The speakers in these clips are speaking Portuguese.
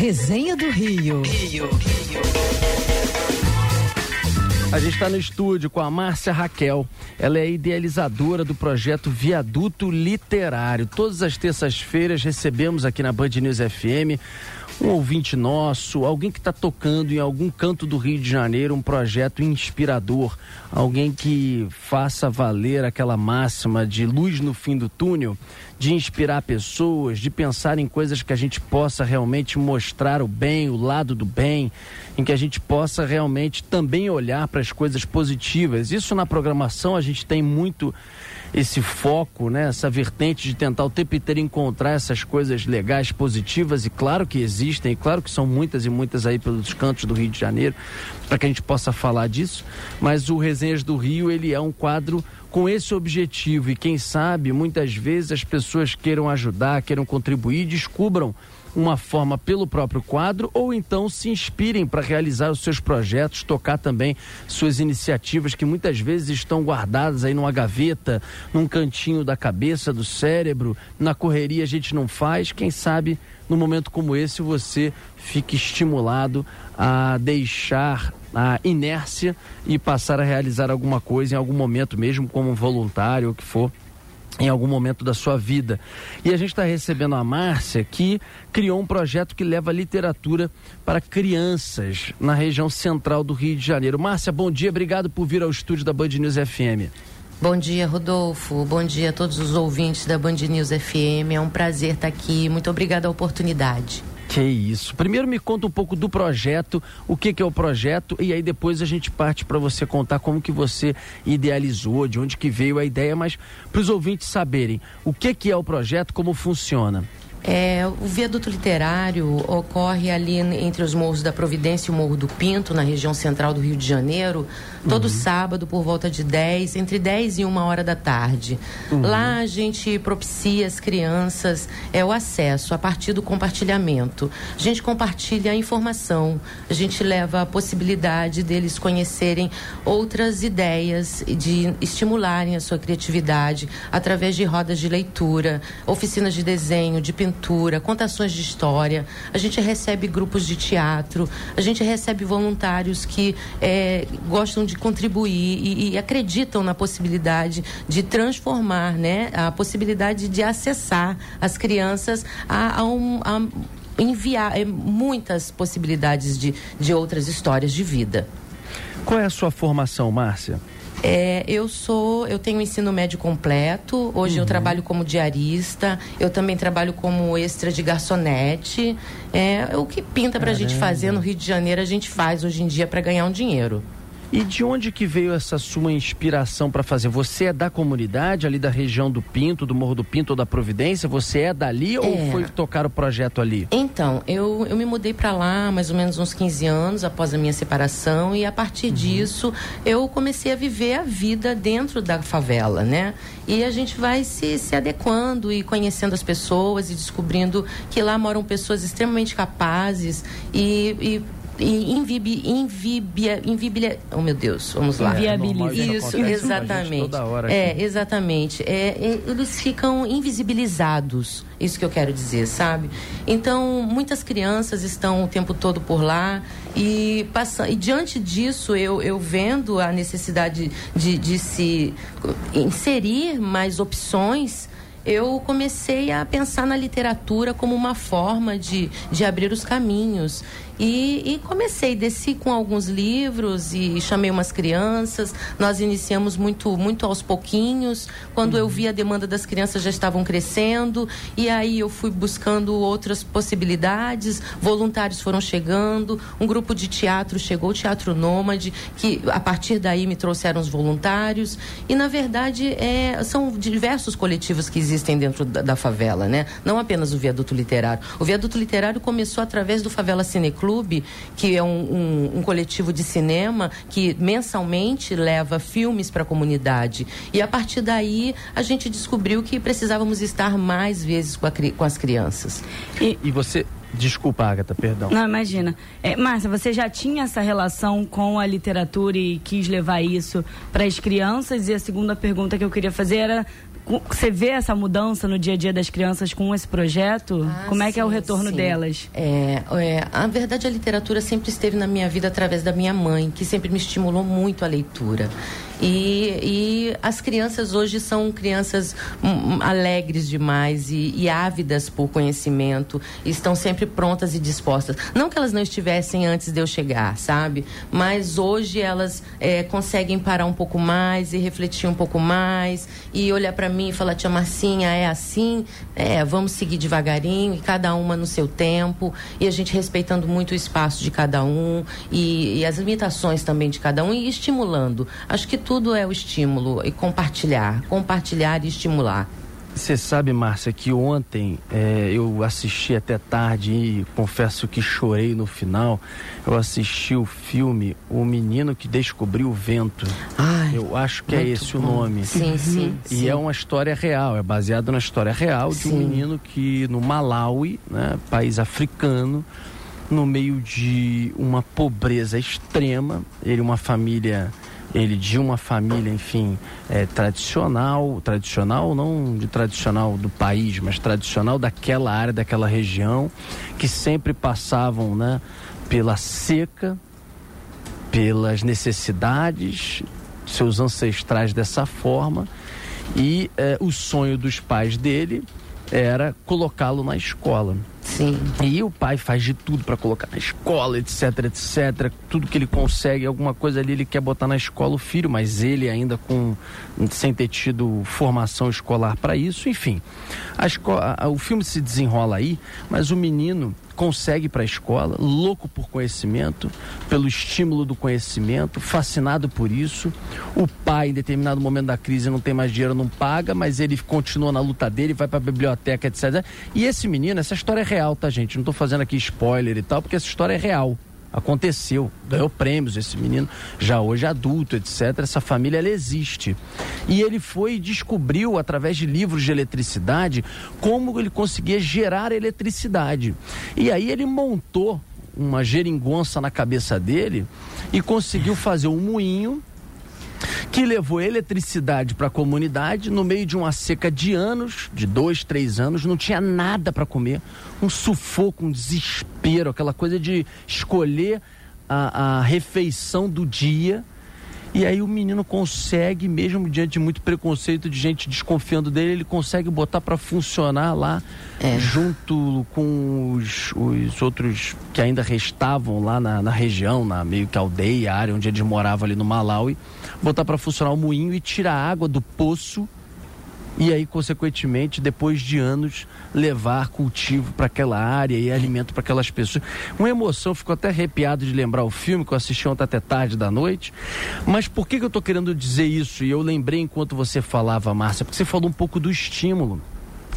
Resenha do Rio. Rio. A gente está no estúdio com a Márcia Raquel. Ela é idealizadora do projeto Viaduto Literário. Todas as terças-feiras recebemos aqui na Band News FM um ouvinte nosso, alguém que está tocando em algum canto do Rio de Janeiro um projeto inspirador, alguém que faça valer aquela máxima de luz no fim do túnel, de inspirar pessoas, de pensar em coisas que a gente possa realmente mostrar o bem, o lado do bem, em que a gente possa realmente também olhar para as coisas positivas. Isso na programação a gente tem muito esse foco, né, essa vertente de tentar o tempo inteiro encontrar essas coisas legais, positivas, e claro que existem, e claro que são muitas e muitas aí pelos cantos do Rio de Janeiro, para que a gente possa falar disso, mas o Resenhas do Rio, ele é um quadro com esse objetivo, e quem sabe, muitas vezes as pessoas queiram ajudar, queiram contribuir, descubram uma forma pelo próprio quadro ou então se inspirem para realizar os seus projetos, tocar também suas iniciativas que muitas vezes estão guardadas aí numa gaveta, num cantinho da cabeça, do cérebro, na correria a gente não faz, quem sabe num momento como esse você fique estimulado a deixar a inércia e passar a realizar alguma coisa em algum momento mesmo como voluntário ou que for em algum momento da sua vida. E a gente está recebendo a Márcia, que criou um projeto que leva literatura para crianças na região central do Rio de Janeiro. Márcia, bom dia, obrigado por vir ao estúdio da Band News FM. Bom dia, Rodolfo. Bom dia a todos os ouvintes da Band News FM. É um prazer estar aqui. Muito obrigada a oportunidade. Que isso. Primeiro me conta um pouco do projeto, o que, que é o projeto e aí depois a gente parte para você contar como que você idealizou, de onde que veio a ideia, mas para os ouvintes saberem o que que é o projeto, como funciona. É, o viaduto literário ocorre ali entre os morros da Providência e o Morro do Pinto, na região central do Rio de Janeiro, todo uhum. sábado por volta de 10, entre 10 e 1 hora da tarde. Uhum. Lá a gente propicia às crianças é, o acesso a partir do compartilhamento. A gente compartilha a informação, a gente leva a possibilidade deles conhecerem outras ideias, de estimularem a sua criatividade através de rodas de leitura, oficinas de desenho, de pintura pintura, contações de história, a gente recebe grupos de teatro, a gente recebe voluntários que é, gostam de contribuir e, e, acreditam na possibilidade de transformar, né, a possibilidade de acessar as crianças a, a, um, a enviar é, muitas possibilidades de, de outras histórias de vida. Qual é a sua formação, Márcia? É, eu sou, eu tenho ensino médio completo. Hoje uhum. eu trabalho como diarista. Eu também trabalho como extra de garçonete. É, o que pinta para a gente fazer no Rio de Janeiro a gente faz hoje em dia para ganhar um dinheiro. E de onde que veio essa sua inspiração para fazer? Você é da comunidade ali da região do Pinto, do Morro do Pinto ou da Providência? Você é dali é. ou foi tocar o projeto ali? Então, eu, eu me mudei para lá mais ou menos uns 15 anos após a minha separação e a partir uhum. disso eu comecei a viver a vida dentro da favela, né? E a gente vai se, se adequando e conhecendo as pessoas e descobrindo que lá moram pessoas extremamente capazes e, e e invib, invibia, invibia, oh meu Deus, vamos lá. Inviabiliza. Isso, exatamente. É, exatamente. É, é, eles ficam invisibilizados, isso que eu quero dizer, sabe? Então, muitas crianças estão o tempo todo por lá e, passa, e diante disso, eu, eu vendo a necessidade de, de se inserir mais opções eu comecei a pensar na literatura como uma forma de, de abrir os caminhos. E, e, comecei, desci com alguns livros e chamei umas crianças. Nós iniciamos muito, muito aos pouquinhos. Quando uhum. eu vi a demanda das crianças já estavam crescendo, e aí eu fui buscando outras possibilidades. Voluntários foram chegando, um grupo de teatro chegou, o Teatro Nômade, que a partir daí me trouxeram os voluntários. E na verdade é, são diversos coletivos que existem dentro da, da favela, né? Não apenas o viaduto literário. O viaduto literário começou através do Favela Cineclube Clube, que é um, um, um coletivo de cinema que mensalmente leva filmes para a comunidade. E a partir daí a gente descobriu que precisávamos estar mais vezes com, a, com as crianças. E, e você Desculpa, Agatha, perdão. Não, imagina. É, Márcia, você já tinha essa relação com a literatura e quis levar isso para as crianças? E a segunda pergunta que eu queria fazer era você vê essa mudança no dia a dia das crianças com esse projeto? Ah, Como é sim, que é o retorno sim. delas? É, é, a verdade, a literatura sempre esteve na minha vida através da minha mãe, que sempre me estimulou muito a leitura. E, e as crianças hoje são crianças hum, hum, alegres demais e, e, ávidas por conhecimento, estão sempre prontas e dispostas. Não que elas não estivessem antes de eu chegar, sabe? Mas hoje elas é, conseguem parar um pouco mais e refletir um pouco mais e olhar para mim e falar: Tia Marcinha, é assim? É, vamos seguir devagarinho e cada uma no seu tempo e a gente respeitando muito o espaço de cada um e, e as limitações também de cada um e estimulando. Acho que tudo é o estímulo e compartilhar, compartilhar e estimular. Você sabe, Márcia, que ontem é, eu assisti até tarde e confesso que chorei no final. Eu assisti o filme O Menino que Descobriu o Vento. Ai, eu acho que é esse bom. o nome. Sim, sim. E sim. é uma história real, é baseado na história real de sim. um menino que no Malawi, né, país africano, no meio de uma pobreza extrema, ele uma família ele de uma família, enfim, é, tradicional, tradicional não de tradicional do país, mas tradicional daquela área, daquela região, que sempre passavam, né, pela seca, pelas necessidades, seus ancestrais dessa forma, e é, o sonho dos pais dele era colocá-lo na escola. Sim. E o pai faz de tudo para colocar na escola, etc, etc. Tudo que ele consegue, alguma coisa ali ele quer botar na escola o filho, mas ele ainda com sem ter tido formação escolar para isso, enfim. A escola, o filme se desenrola aí, mas o menino consegue para a escola, louco por conhecimento, pelo estímulo do conhecimento, fascinado por isso. O pai, em determinado momento da crise, não tem mais dinheiro, não paga, mas ele continua na luta dele, vai para a biblioteca, etc. E esse menino, essa história é real, tá, gente? Não estou fazendo aqui spoiler e tal, porque essa história é real. Aconteceu, ganhou prêmios esse menino, já hoje adulto, etc. Essa família ela existe. E ele foi e descobriu, através de livros de eletricidade, como ele conseguia gerar eletricidade. E aí ele montou uma geringonça na cabeça dele e conseguiu fazer um moinho que levou eletricidade para a comunidade no meio de uma seca de anos, de dois, três anos, não tinha nada para comer, um sufoco, um desespero, aquela coisa de escolher a, a refeição do dia. E aí o menino consegue, mesmo diante de muito preconceito de gente desconfiando dele, ele consegue botar para funcionar lá, é. junto com os, os, outros que ainda restavam lá na, na, região, na meio que aldeia, área onde eles moravam ali no Malawi, botar para funcionar o moinho e tirar a água do poço e aí, consequentemente, depois de anos, levar cultivo para aquela área e alimento para aquelas pessoas. Uma emoção, ficou até arrepiado de lembrar o filme que eu assisti ontem até tarde da noite. Mas por que, que eu estou querendo dizer isso? E eu lembrei enquanto você falava, Márcia, porque você falou um pouco do estímulo.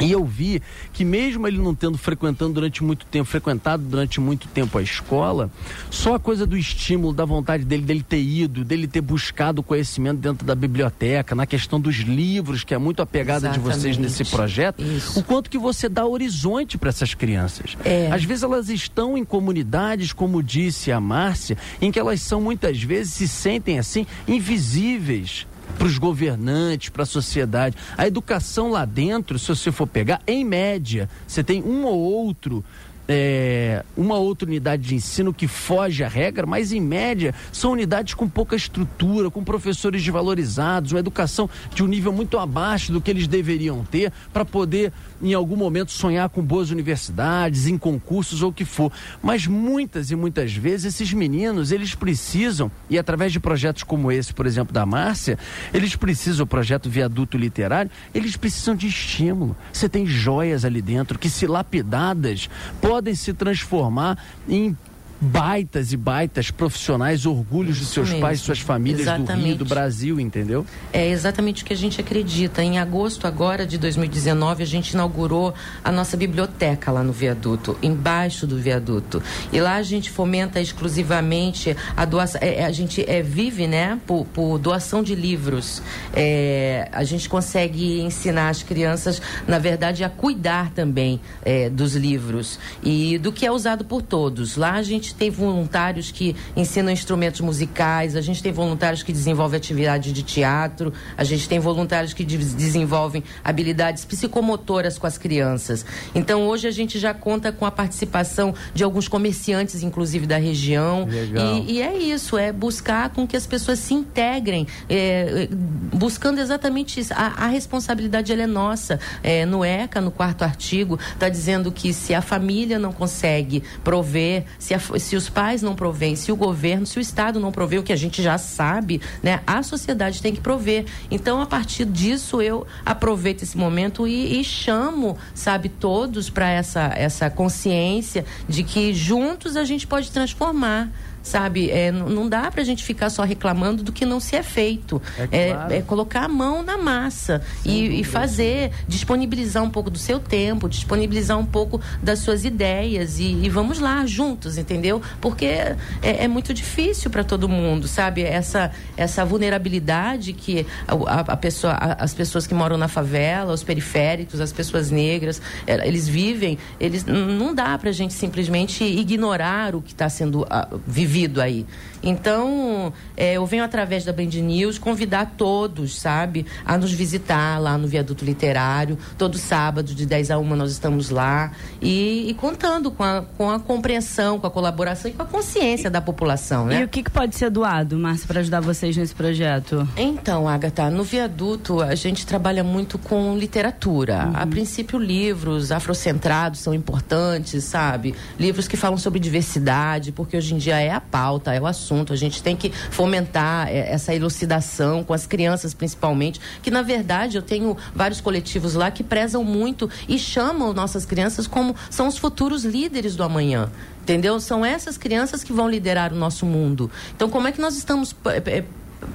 E eu vi que mesmo ele não tendo frequentando durante muito tempo, frequentado durante muito tempo a escola, só a coisa do estímulo, da vontade dele, dele ter ido, dele ter buscado conhecimento dentro da biblioteca, na questão dos livros, que é muito a pegada Exatamente. de vocês nesse projeto, Isso. o quanto que você dá horizonte para essas crianças. É. Às vezes elas estão em comunidades, como disse a Márcia, em que elas são muitas vezes se sentem assim invisíveis para os governantes, para a sociedade. A educação lá dentro, se você for pegar, em média, você tem um ou outro é, uma outra unidade de ensino que foge à regra, mas em média são unidades com pouca estrutura, com professores desvalorizados, uma educação de um nível muito abaixo do que eles deveriam ter para poder, em algum momento, sonhar com boas universidades, em concursos ou o que for. Mas muitas e muitas vezes esses meninos, eles precisam, e através de projetos como esse, por exemplo, da Márcia, eles precisam, o projeto Viaduto Literário, eles precisam de estímulo. Você tem joias ali dentro que, se lapidadas, podem se transformar em baitas e baitas profissionais, orgulhos de seus mesmo. pais, suas famílias exatamente. do Rio, do Brasil, entendeu? É exatamente o que a gente acredita. Em agosto agora de 2019, a gente inaugurou a nossa biblioteca lá no viaduto, embaixo do viaduto. E lá a gente fomenta exclusivamente a doação, é, é, a gente é, vive, né, por, por doação de livros. É, a gente consegue ensinar as crianças, na verdade, a cuidar também é, dos livros e do que é usado por todos. Lá a gente gente tem voluntários que ensinam instrumentos musicais, a gente tem voluntários que desenvolvem atividade de teatro, a gente tem voluntários que de desenvolvem habilidades psicomotoras com as crianças. Então hoje a gente já conta com a participação de alguns comerciantes, inclusive da região. E, e, é isso, é buscar com que as pessoas se integrem, é, buscando exatamente isso. A, a responsabilidade é nossa. É, no ECA, no quarto artigo, está dizendo que se a família não consegue prover, se, a, se os pais não provêm, se o governo, se o Estado não provê, o que a gente já sabe, né, a sociedade tem que prover. Então, a partir disso, eu aproveito esse momento e, e chamo, sabe, todos para essa, essa consciência de que juntos a gente pode transformar sabe? É, não dá para a gente ficar só reclamando do que não se é feito. É, claro. é, é colocar a mão na massa e, e, fazer, disponibilizar um pouco do seu tempo, disponibilizar um pouco das suas ideias e, e vamos lá juntos, entendeu? Porque é, é muito difícil para todo mundo, sabe? Essa, essa vulnerabilidade que a, a pessoa, a, as pessoas que moram na favela, os periféricos, as pessoas negras, é, eles vivem, eles não dá para a gente simplesmente ignorar o que está sendo vivido vivido aí. Então, é, eu venho através da Band News convidar todos, sabe, a nos visitar lá no Viaduto Literário. Todo sábado, de 10 a 1, nós estamos lá. E, e contando com a, com a compreensão, com a colaboração e com a consciência da população, né? E o que, que pode ser doado, Márcia, para ajudar vocês nesse projeto? Então, Agatha, no Viaduto a gente trabalha muito com literatura. Uhum. A princípio, livros afrocentrados são importantes, sabe? Livros que falam sobre diversidade, porque hoje em dia é a pauta, é o assunto assunto. A gente tem que fomentar é, essa elucidação com as crianças, principalmente, que na verdade eu tenho vários coletivos lá que prezam muito e chamam nossas crianças como são os futuros líderes do amanhã entendeu? São essas crianças que vão liderar o nosso mundo. Então, como é que nós estamos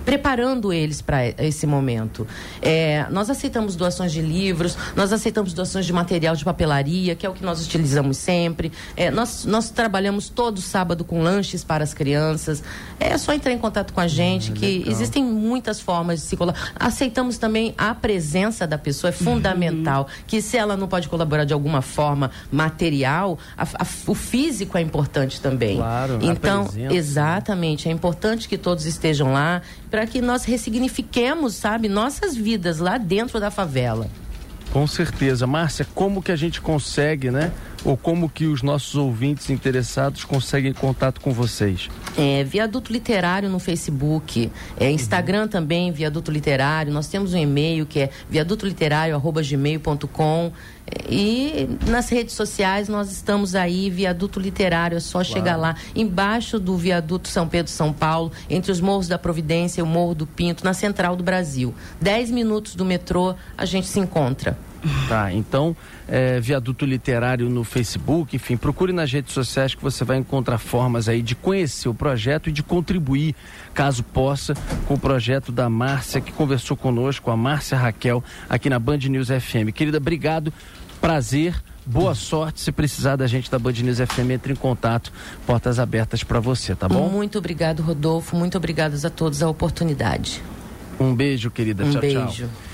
preparando eles para esse momento. É, nós aceitamos doações de livros, nós aceitamos doações de material de papelaria, que é o que nós utilizamos sempre. É, nós, nós trabalhamos todo sábado com lanches para as crianças. É só entrar em contato com a gente, hum, que legal. existem muitas formas de se colaborar. Aceitamos também a presença da pessoa, é fundamental. Uhum. Que se ela não pode colaborar de alguma forma material, a, a, o físico é importante também. Claro, então, né? exatamente, é importante que todos estejam lá para que nós ressignifiquemos, sabe, nossas vidas lá dentro da favela. Com certeza. Márcia, como que a gente consegue, né? Ou como que os nossos ouvintes interessados conseguem contato com vocês? É, Viaduto Literário no Facebook, é, Instagram uhum. também, Viaduto Literário. Nós temos um e-mail que é viadutoliterário.gmail.com. E nas redes sociais nós estamos aí, Viaduto Literário, é só claro. chegar lá, embaixo do Viaduto São Pedro São Paulo, entre os Morros da Providência e o Morro do Pinto, na Central do Brasil. Dez minutos do metrô, a gente se encontra. Tá, então, é, Viaduto Literário no Facebook, enfim, procure nas redes sociais que você vai encontrar formas aí de conhecer o projeto e de contribuir, caso possa, com o projeto da Márcia, que conversou conosco, a Márcia Raquel, aqui na Band News FM. Querida, obrigado, prazer. Boa sorte. Se precisar da gente da Band News FM, entre em contato. Portas abertas para você, tá bom? Muito obrigado, Rodolfo. Muito obrigado a todos a oportunidade. Um beijo, querida. Um tchau, beijo. Tchau.